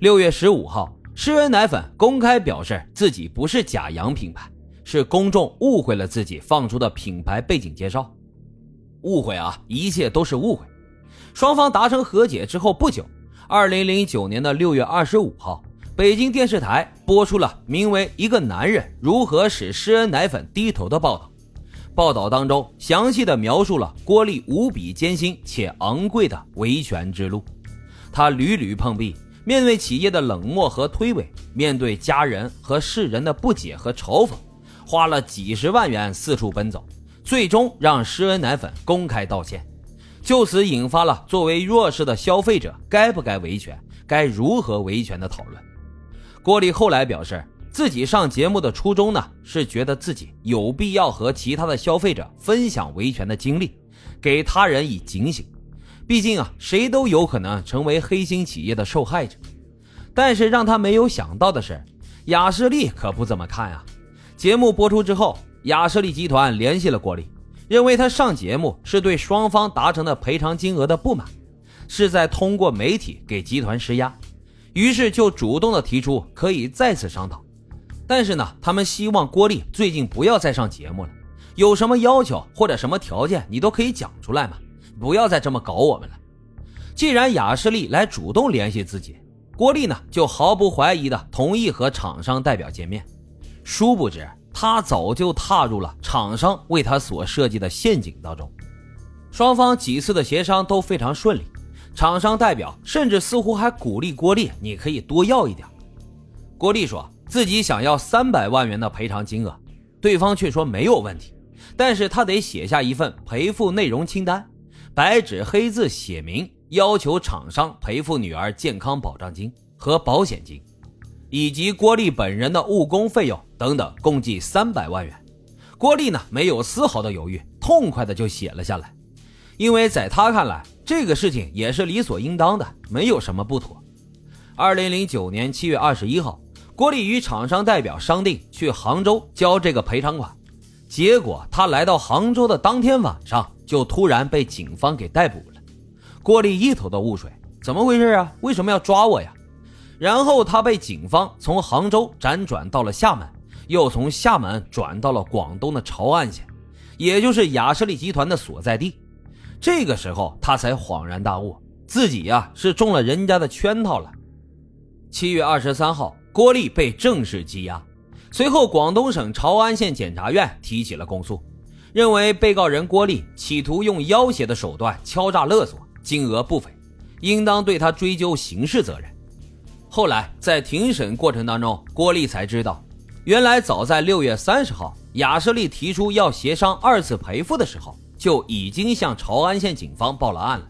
六月十五号，施恩奶粉公开表示自己不是假洋品牌，是公众误会了自己放出的品牌背景介绍。误会啊，一切都是误会。双方达成和解之后不久，二零零九年的六月二十五号，北京电视台播出了名为《一个男人如何使施恩奶粉低头》的报道。报道当中详细的描述了郭丽无比艰辛且昂贵的维权之路，他屡屡碰壁，面对企业的冷漠和推诿，面对家人和世人的不解和嘲讽，花了几十万元四处奔走，最终让施恩奶粉公开道歉，就此引发了作为弱势的消费者该不该维权、该如何维权的讨论。郭丽后来表示。自己上节目的初衷呢，是觉得自己有必要和其他的消费者分享维权的经历，给他人以警醒。毕竟啊，谁都有可能成为黑心企业的受害者。但是让他没有想到的是，雅士利可不这么看啊。节目播出之后，雅士利集团联系了郭丽，认为他上节目是对双方达成的赔偿金额的不满，是在通过媒体给集团施压，于是就主动的提出可以再次商讨。但是呢，他们希望郭丽最近不要再上节目了。有什么要求或者什么条件，你都可以讲出来嘛，不要再这么搞我们了。既然雅士利来主动联系自己，郭丽呢就毫不怀疑的同意和厂商代表见面。殊不知，他早就踏入了厂商为他所设计的陷阱当中。双方几次的协商都非常顺利，厂商代表甚至似乎还鼓励郭丽：“你可以多要一点。”郭丽说。自己想要三百万元的赔偿金额，对方却说没有问题，但是他得写下一份赔付内容清单，白纸黑字写明要求厂商赔付女儿健康保障金和保险金，以及郭丽本人的误工费用等等，共计三百万元。郭丽呢没有丝毫的犹豫，痛快的就写了下来，因为在他看来，这个事情也是理所应当的，没有什么不妥。二零零九年七月二十一号。郭丽与厂商代表商定去杭州交这个赔偿款，结果他来到杭州的当天晚上，就突然被警方给逮捕了。郭丽一头的雾水，怎么回事啊？为什么要抓我呀？然后他被警方从杭州辗转到了厦门，又从厦门转到了广东的潮安县，也就是雅士利集团的所在地。这个时候他才恍然大悟，自己呀是中了人家的圈套了。七月二十三号。郭丽被正式羁押，随后广东省潮安县检察院提起了公诉，认为被告人郭丽企图用要挟的手段敲诈勒索，金额不菲，应当对他追究刑事责任。后来在庭审过程当中，郭丽才知道，原来早在六月三十号，雅士利提出要协商二次赔付的时候，就已经向潮安县警方报了案了，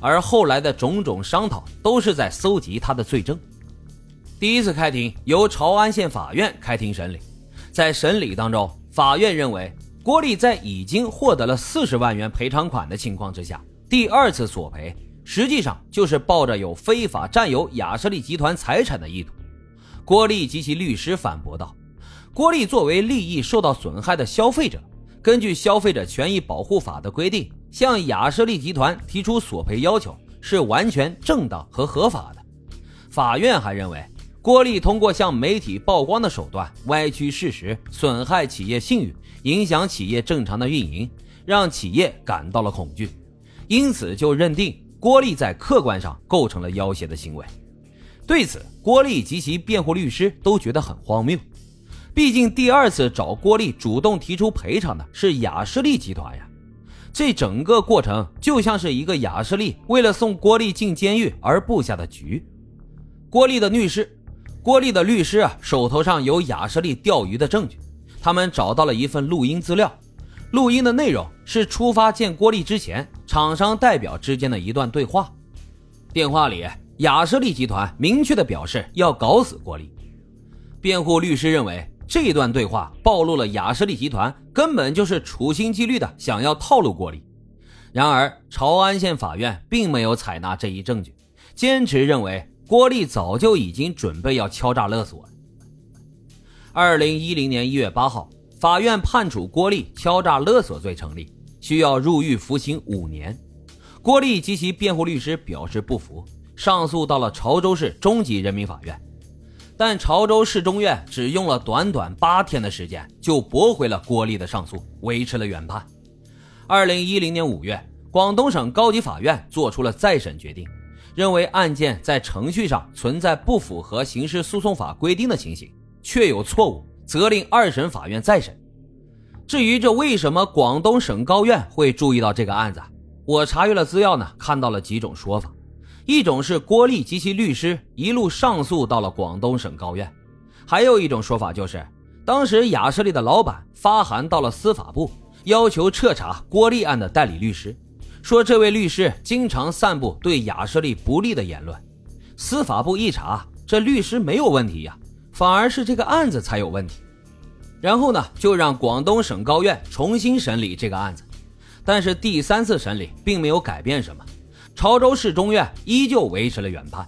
而后来的种种商讨都是在搜集他的罪证。第一次开庭由潮安县法院开庭审理，在审理当中，法院认为郭丽在已经获得了四十万元赔偿款的情况之下，第二次索赔实际上就是抱着有非法占有雅士利集团财产的意图。郭丽及其律师反驳道：“郭丽作为利益受到损害的消费者，根据《消费者权益保护法》的规定，向雅士利集团提出索赔要求是完全正当和合法的。”法院还认为。郭丽通过向媒体曝光的手段歪曲事实，损害企业信誉，影响企业正常的运营，让企业感到了恐惧，因此就认定郭丽在客观上构成了要挟的行为。对此，郭丽及其辩护律师都觉得很荒谬。毕竟第二次找郭丽主动提出赔偿的是雅士利集团呀，这整个过程就像是一个雅士利为了送郭丽进监狱而布下的局。郭丽的律师。郭丽的律师啊，手头上有雅士利钓鱼的证据，他们找到了一份录音资料，录音的内容是出发见郭丽之前，厂商代表之间的一段对话。电话里，雅士利集团明确的表示要搞死郭丽。辩护律师认为，这段对话暴露了雅士利集团根本就是处心积虑的想要套路郭丽。然而，潮安县法院并没有采纳这一证据，坚持认为。郭丽早就已经准备要敲诈勒索了。二零一零年一月八号，法院判处郭丽敲诈勒索罪成立，需要入狱服刑五年。郭丽及其辩护律师表示不服，上诉到了潮州市中级人民法院。但潮州市中院只用了短短八天的时间，就驳回了郭丽的上诉，维持了原判。二零一零年五月，广东省高级法院作出了再审决定，认为案件在程序上存在不符合刑事诉讼法规定的情形，确有错误，责令二审法院再审。至于这为什么广东省高院会注意到这个案子，我查阅了资料呢，看到了几种说法。一种是郭丽及其律师一路上诉到了广东省高院，还有一种说法就是，当时雅士利的老板发函到了司法部，要求彻查郭丽案的代理律师，说这位律师经常散布对雅士利不利的言论。司法部一查，这律师没有问题呀，反而是这个案子才有问题。然后呢，就让广东省高院重新审理这个案子，但是第三次审理并没有改变什么。潮州市中院依旧维持了原判。